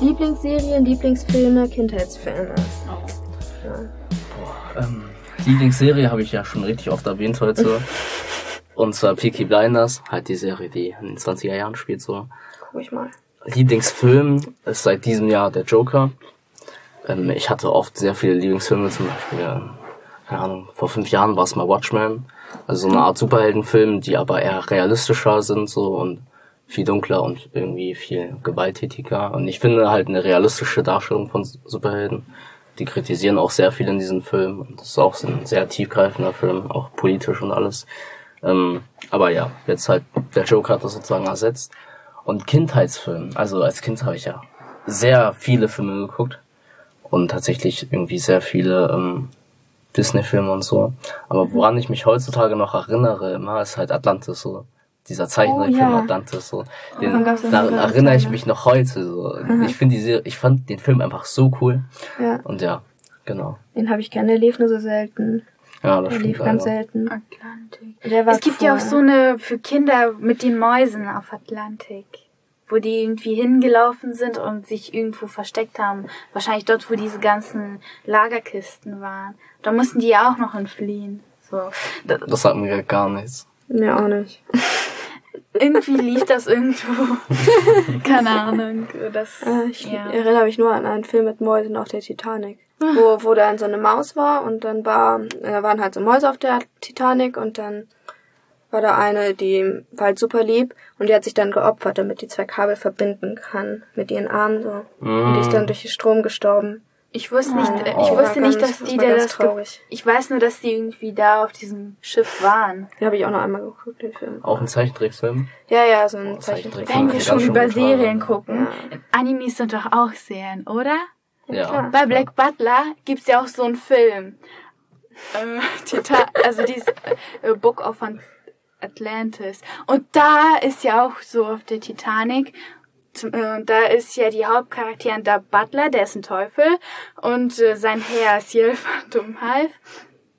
Lieblingsserien, Lieblingsfilme, Kindheitsfilme. Boah, ähm, Lieblingsserie habe ich ja schon richtig oft erwähnt heute. Und zwar Peaky Blinders, halt die Serie, die in den 20er Jahren spielt so. Guck ich mal. Lieblingsfilm ist seit diesem Jahr der Joker. Ähm, ich hatte oft sehr viele Lieblingsfilme, zum Beispiel, keine Ahnung, vor fünf Jahren war es mal Watchmen. Also so eine Art Superheldenfilm, die aber eher realistischer sind so und viel dunkler und irgendwie viel gewalttätiger. Und ich finde halt eine realistische Darstellung von Superhelden. Die kritisieren auch sehr viel in diesem Film. Und das ist auch ein sehr tiefgreifender Film, auch politisch und alles. Ähm, aber ja, jetzt halt, der Joker hat das sozusagen ersetzt. Und Kindheitsfilm, also als Kind habe ich ja sehr viele Filme geguckt und tatsächlich irgendwie sehr viele ähm, Disney-Filme und so. Aber woran ich mich heutzutage noch erinnere, immer ist halt Atlantis so. Dieser Zeichentrickfilm Oh, ja. Atlantis so. dann Den, ja daran erinnere ich mich noch heute so. Ich finde die Serie, ich fand den Film einfach so cool. Ja, Und ja, genau. den habe ich gerne, der lief nur so selten. Ja, das Der stimmt. lief ganz leider. selten. Atlantik. Der war Es gibt ja auch so eine für Kinder mit den Mäusen auf Atlantik, wo die irgendwie hingelaufen sind und sich irgendwo versteckt haben. Wahrscheinlich dort, wo diese ganzen Lagerkisten waren. Da mussten die ja auch noch entfliehen. So. Da, Das sagt mir gar nichts. Mir auch nicht. Irgendwie lief das irgendwo. Keine Ahnung. Das, Äh, ich ja. erinnere mich nur an einen Film mit Mäusen auf der Titanic. Wo, wo dann so eine Maus war und dann war, äh, waren halt so Mäuse auf der Titanic und dann war da eine, die war halt super lieb und die hat sich dann geopfert, damit die zwei Kabel verbinden kann mit ihren Armen so. Und die ist dann durch den Strom gestorben. Ich wusste nicht, Oh, ich wusste nicht, dass die das da das. traurig. Ich weiß nur, dass die irgendwie da auf diesem Schiff waren. Den habe ich auch noch einmal geguckt, den Film. Auch ein Zeichentrickfilm. Ja, ja, so ein Oh, Zeichentrick. Zeichentrick. Wenn Ja, wir schon über. Serien gucken, Ja. Animes sind doch auch Serien, oder? Ja. klar. Bei Black Butler gibt's ja auch so einen Film. Äh, Tita also dieses äh, Book of Atlantis. Und da ist ja auch so auf der Titanic. Äh, da ist ja die Hauptcharakterin der Butler, der ist ein Teufel. Und äh, sein Herr ist Ciel Phantom Half.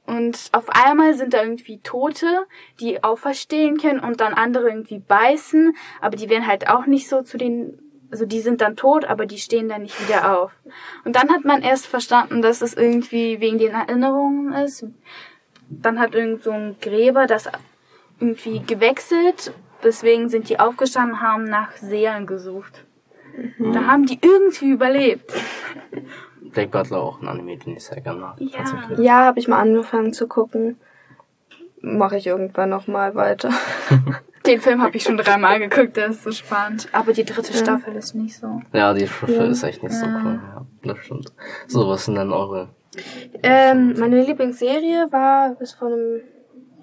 Und auf einmal sind da irgendwie Tote, die auferstehen können und dann andere irgendwie beißen. Aber die werden halt auch nicht so zu den, also die sind dann tot, aber die stehen dann nicht wieder auf. Und dann hat man erst verstanden, dass es irgendwie wegen den Erinnerungen ist. Dann hat irgend so ein Gräber das irgendwie gewechselt. Deswegen sind die aufgestanden, haben nach Seelen gesucht. Da haben die irgendwie überlebt. Black Butler auch ein Anime, den ich sehr gerne mag. Ja. Ja, habe ich mal angefangen zu gucken. Mache ich irgendwann noch mal weiter. Den Film habe ich schon dreimal geguckt, der ist so spannend. Aber die dritte Staffel ist nicht so. Ja, die Schiffe Ja. ist echt nicht so cool. Ja, das stimmt. So, was sind denn eure? Ähm, meine Lieblingsserie war bis vor einem,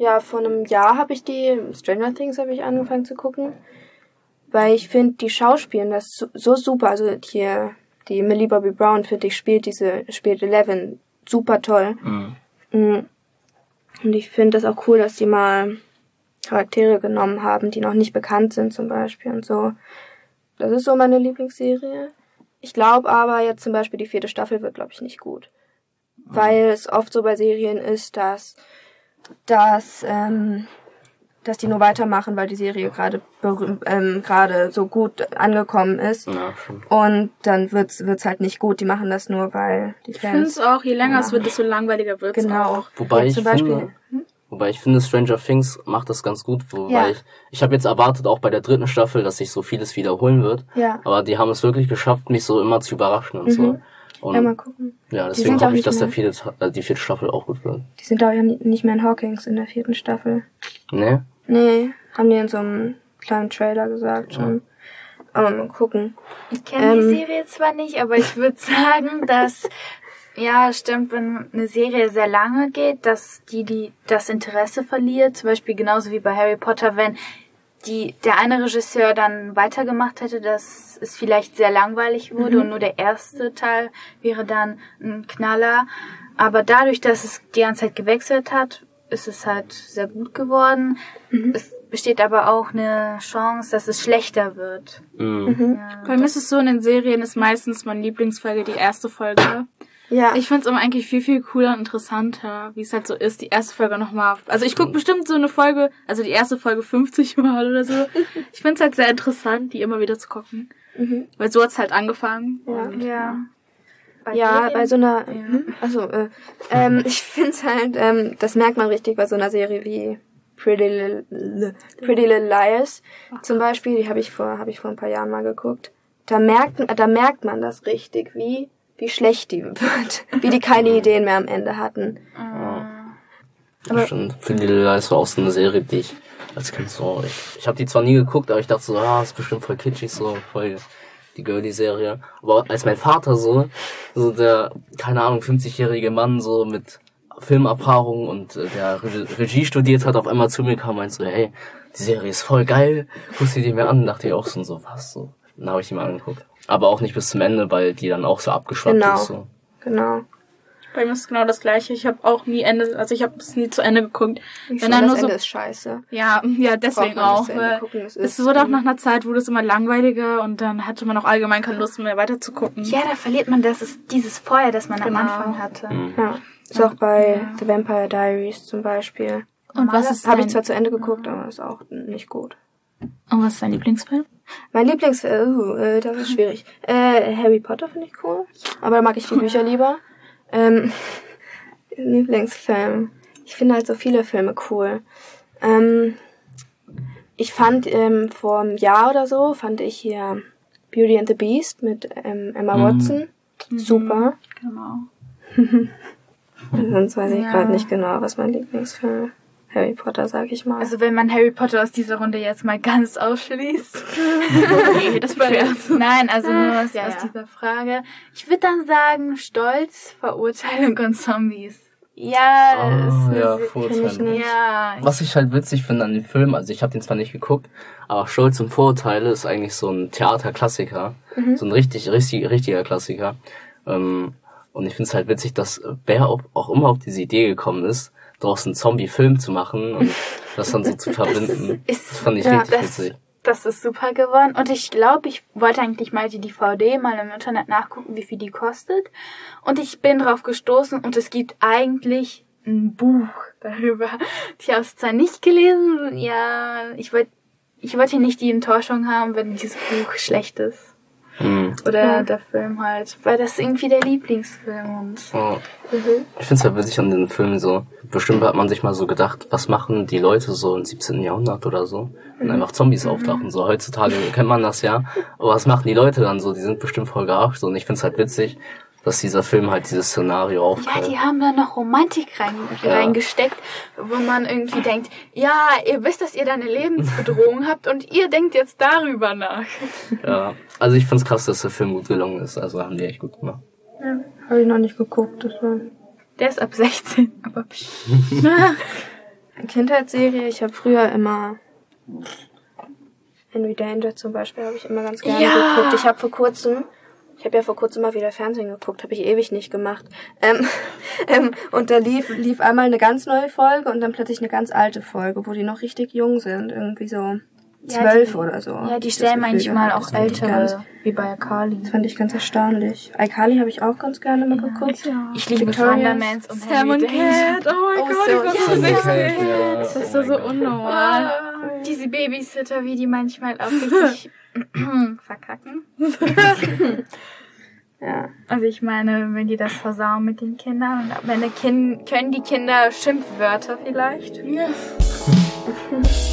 ja, vor einem Jahr habe ich die, Stranger Things habe ich angefangen zu gucken. Weil ich finde, die Schauspielen das so, so super. Also hier, die Millie Bobby Brown, finde ich, spielt diese, spielt Eleven super toll. Mhm. Mm. Und ich finde das auch cool, dass die mal Charaktere genommen haben, die noch nicht bekannt sind zum Beispiel und so. Das ist so meine Lieblingsserie. Ich glaube aber jetzt zum Beispiel die vierte Staffel wird, glaube ich, nicht gut. Weil es oft so bei Serien ist, dass, dass, ähm, dass die nur weitermachen, weil die Serie gerade berühmt, ähm, gerade so gut angekommen ist. Ja, stimmt. Und dann wird's, wird's halt nicht gut. Die machen das nur, weil die Ich finde es Fans. auch, je länger es wird, desto langweiliger wird es Genau. auch. Wobei Ja, ich zum Beispiel- finde, wobei ich finde, Stranger Things macht das ganz gut, wobei Ja. ich, ich habe jetzt erwartet, auch bei der dritten Staffel, dass sich so vieles wiederholen wird. Ja. Aber die haben es wirklich geschafft, mich so immer zu überraschen und so. Und Ja, mal gucken. ja, Die deswegen hoffe ich, dass der vierte, äh, die vierte Staffel auch gut wird. Die sind auch ja ni- nicht mehr in Hawkins in der vierten Staffel. Ne? Nee, haben die in so einem kleinen Trailer gesagt schon. Aber mal gucken. Ich kenne die Ähm. Serie zwar nicht, aber ich würde sagen, dass ja, stimmt, wenn eine Serie sehr lange geht, dass die, die das Interesse verliert, zum Beispiel genauso wie bei Harry Potter, wenn die, der eine Regisseur dann weitergemacht hätte, dass es vielleicht sehr langweilig wurde und nur der erste Teil wäre dann ein Knaller. Aber dadurch, dass es die ganze Zeit gewechselt hat, ist es halt sehr gut geworden. Es besteht aber auch eine Chance, dass es schlechter wird. Mhm. Ja. Bei mir ist es so, in den Serien ist meistens meine Lieblingsfolge die erste Folge. Ja. Ich find's immer eigentlich viel, viel cooler und interessanter, wie es halt so ist, die erste Folge nochmal. Also ich guck bestimmt so eine Folge, also die erste Folge 50 Mal oder so. Ich find's halt sehr interessant, die immer wieder zu gucken. Weil so hat's halt angefangen. Ja. Ja. Bei Ja, bei so einer, hm? also äh, ähm, ich find's halt, ähm, das merkt man richtig bei so einer Serie wie Pretty Little, Pretty Little Liars zum Beispiel, die habe ich vor, habe ich vor ein paar Jahren mal geguckt. Da merkt, da merkt man das richtig, wie wie schlecht die wird, wie die keine Ideen mehr am Ende hatten. Aber Stimmt. Little Lies war auch so eine Serie, die ich als Kind so, ich, ich habe die zwar nie geguckt, aber ich dachte so, ah, ist bestimmt voll kitschig, so voll die Girly-Serie. Aber als mein Vater so, so der, keine Ahnung, 50-jährige Mann so mit Filmerfahrung und äh, der Re Regie studiert hat, auf einmal zu mir kam und meinte so, hey, die Serie ist voll geil, guck sie dir mir an, dachte ich auch so, so was, so. Dann habe ich die mal angeguckt. Aber auch nicht bis zum Ende, weil die dann auch so abgeschwappt Genau. ist. So. Genau. Bei mir ist genau das gleiche. Ich habe auch nie Ende, also ich habe es nie zu Ende geguckt. Ich Wenn finde, dann nur das so Ende ist scheiße. Ja, ja, deswegen auch. gucken, es wurde auch nach einer Zeit, wurde es immer langweiliger und dann hatte man auch allgemein keine Lust mehr weiter zu gucken. Ja, da verliert man das ist dieses Feuer, das man Genau. am Anfang hatte. Ja. Ist auch bei The Vampire Diaries zum Beispiel. Und was ist Habe ich zwar zu Ende geguckt, aber ist auch nicht gut. und was ist dein Lieblingsfilm? Mein Lieblings... Äh, uh, äh, das ist schwierig. Äh, Harry Potter finde ich cool. Aber da mag ich die Bücher lieber. Ähm, Lieblingsfilm. Ich finde halt so viele Filme cool. Ähm, ich fand ähm, vor einem Jahr oder so, fand ich hier Beauty and the Beast mit ähm, Emma Mhm. Watson. Super. Genau. Sonst weiß ich Ja. gerade nicht genau, was mein Lieblingsfilm ist. Harry Potter, sag ich mal. Also wenn man Harry Potter aus dieser Runde jetzt mal ganz ausschließt. Nee, das war Nein, also nur aus, Ja, aus ja. dieser Frage. Ich würde dann sagen, Stolz, Verurteilung und Zombies. Ja, Ah, ist eine ja, Vorurteile. Ich nicht. ja. Was ich halt witzig finde an dem Film, also ich habe den zwar nicht geguckt, aber Stolz und Vorurteile ist eigentlich so ein Theaterklassiker, so ein richtig, richtig, richtiger Klassiker. Ähm, und ich finde es halt witzig, dass wer auch immer auf diese Idee gekommen ist, daraus einen Zombie-Film zu machen und das dann so zu verbinden. ist- Das fand ich ja, richtig das- witzig. Das ist super geworden. Und ich glaube, ich wollte eigentlich mal die DVD mal im Internet nachgucken, wie viel die kostet. Und ich bin drauf gestoßen und es gibt eigentlich ein Buch darüber. Ich habe es zwar nicht gelesen, ja, ich wollte ich wollte nicht die Enttäuschung haben, wenn dieses Buch schlecht ist. Hm. Oder Ja. der Film halt. Weil das ist irgendwie der Lieblingsfilm und. Ja. Ich finde es halt witzig an den Filmen so. Bestimmt hat man sich mal so gedacht, was machen die Leute so im 17. Jahrhundert oder so, wenn einfach Zombies auftauchen. So heutzutage kennt man das ja. Aber was machen die Leute dann so? Die sind bestimmt voll gearscht. So. Und ich finde es halt witzig, dass dieser Film halt dieses Szenario Ja, aufgreift. die haben da noch Romantik rein, Ja. reingesteckt, wo man irgendwie denkt, ja, ihr wisst, dass ihr da eine Lebensbedrohung habt und ihr denkt jetzt darüber nach. Ja. Also ich find's krass, dass der Film gut gelungen ist. Also haben die echt gut gemacht. Habe ich noch nicht geguckt. Das war Der ist ab 16, aber psch. eine Kindheitsserie. Ich habe früher immer Henry Danger zum Beispiel habe ich immer ganz gerne Ja. geguckt. Ich habe vor kurzem, ich habe ja vor kurzem mal wieder Fernsehen geguckt, habe ich ewig nicht gemacht. Ähm, ähm, und da lief lief einmal eine ganz neue Folge und dann plötzlich eine ganz alte Folge, wo die noch richtig jung sind, irgendwie so zwölf die- oder so. Ja, die stellen manchmal auch ich ganz- ältere, wie bei Akali. Das fand ich ganz erstaunlich. iCarly habe ich auch ganz gerne mal geguckt. Ich liebe. Thundermans und Sam und Henry Cat. Oh mein Oh, Gott, so, ich war so ja. süchtig. Ja, Das ist oh so, so Gott. unnormal. Diese Babysitter, wie die manchmal auch richtig verkacken. Ja. Also ich meine, wenn die das versauen mit den Kindern und am Ende kin können die Kinder Schimpfwörter vielleicht.